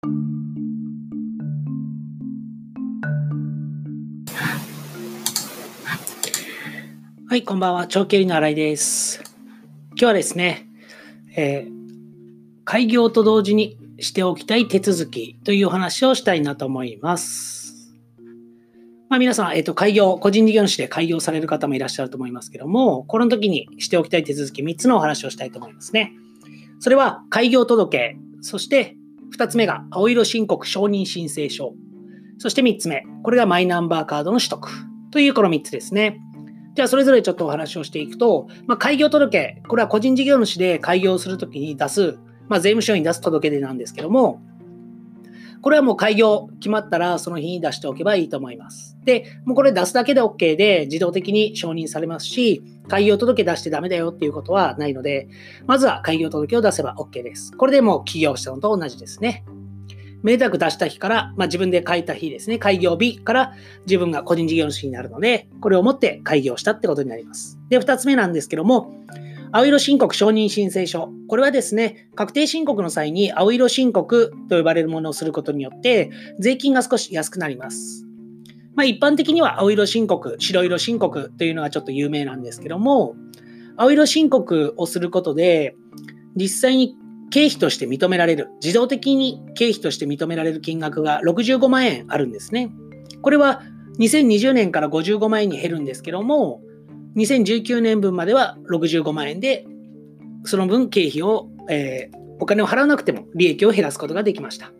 はい、こんばんは。長距離の新井です。今日はですね、えー、開業と同時にしておきたい手続きというお話をしたいなと思います。まあ、皆さん、えっ、ー、と、開業、個人事業主で開業される方もいらっしゃると思いますけども、この時にしておきたい手続き3つのお話をしたいと思いますね。それは、開業届、そして2つ目が青色申告承認申請書、そして3つ目、これがマイナンバーカードの取得というこの3つですね。じゃあ、それぞれちょっとお話をしていくと、まあ、開業届、これは個人事業主で開業するときに出す、まあ、税務署に出す届出なんですけども、これはもう開業決まったらその日に出しておけばいいと思います。で、もうこれ出すだけで OK で自動的に承認されますし、開業届出してダメだよっていうことはないので、まずは開業届を出せば OK です。これでもう起業したのと同じですね。めでたく出した日から、まあ、自分で書いた日ですね、開業日から自分が個人事業主になるので、これをもって開業したってことになります。で、二つ目なんですけども、青色申告承認申請書。これはですね、確定申告の際に青色申告と呼ばれるものをすることによって、税金が少し安くなります。まあ、一般的には青色申告、白色申告というのがちょっと有名なんですけども、青色申告をすることで、実際に経費として認められる、自動的に経費として認められる金額が65万円あるんですね。これは2020年から55万円に減るんですけども、2019年分までは65万円で、その分経費を、えー、お金を払わなくても利益を減らすことができました。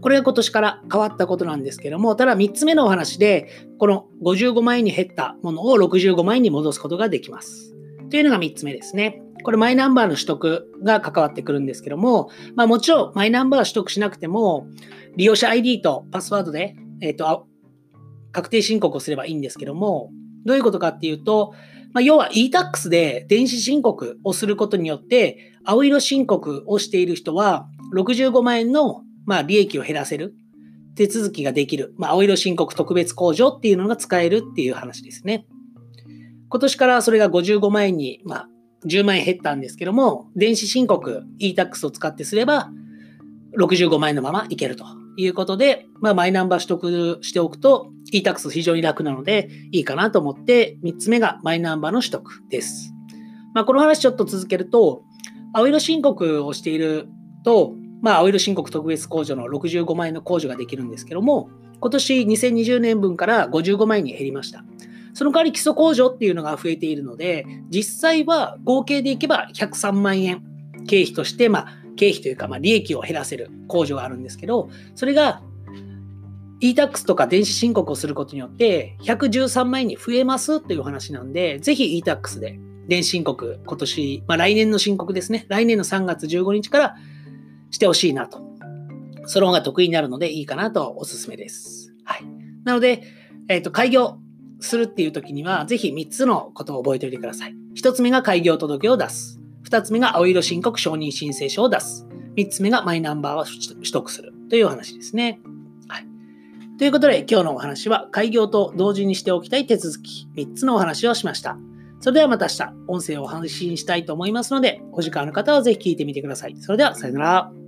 これが今年から変わったことなんですけども、ただ3つ目のお話で、この55万円に減ったものを65万円に戻すことができます。というのが3つ目ですね。これマイナンバーの取得が関わってくるんですけども、まあもちろんマイナンバー取得しなくても、利用者 ID とパスワードで、えっ、ー、と、確定申告をすればいいんですけども、どういうことかっていうと、まあ、要は e-tax で電子申告をすることによって、青色申告をしている人は、65万円の、まあ、利益を減らせる手続きができる。まあ、青色申告特別控除っていうのが使えるっていう話ですね。今年からそれが55万円に、まあ、10万円減ったんですけども、電子申告 e-tax を使ってすれば、65万円のままいけるということで、まあ、マイナンバー取得しておくと e-tax 非常に楽なのでいいかなと思って、3つ目がマイナンバーの取得です。まあ、この話ちょっと続けると、青色申告をしていると、まあ、青色申告特別控除の65万円の控除ができるんですけども、今年2020年分から55万円に減りました。その代わり基礎控除っていうのが増えているので、実際は合計でいけば103万円経費として、まあ、経費というか、まあ、利益を減らせる控除があるんですけど、それが e-tax とか電子申告をすることによって113万円に増えますという話なんで、ぜひ e-tax で電子申告、今年、まあ、来年の申告ですね。来年の3月15日からしてほしいなと。その方が得意になるのでいいかなとおすすめです。はい。なので、えっ、ー、と、開業するっていう時には、ぜひ3つのことを覚えておいてください。1つ目が開業届を出す。2つ目が青色申告承認申請書を出す。3つ目がマイナンバーを取得するという話ですね。ということで、今日のお話は開業と同時にしておきたい手続き3つのお話をしました。それではまた明日、音声を配信したいと思いますので、お時間ある方はぜひ聞いてみてください。それでは、さよなら。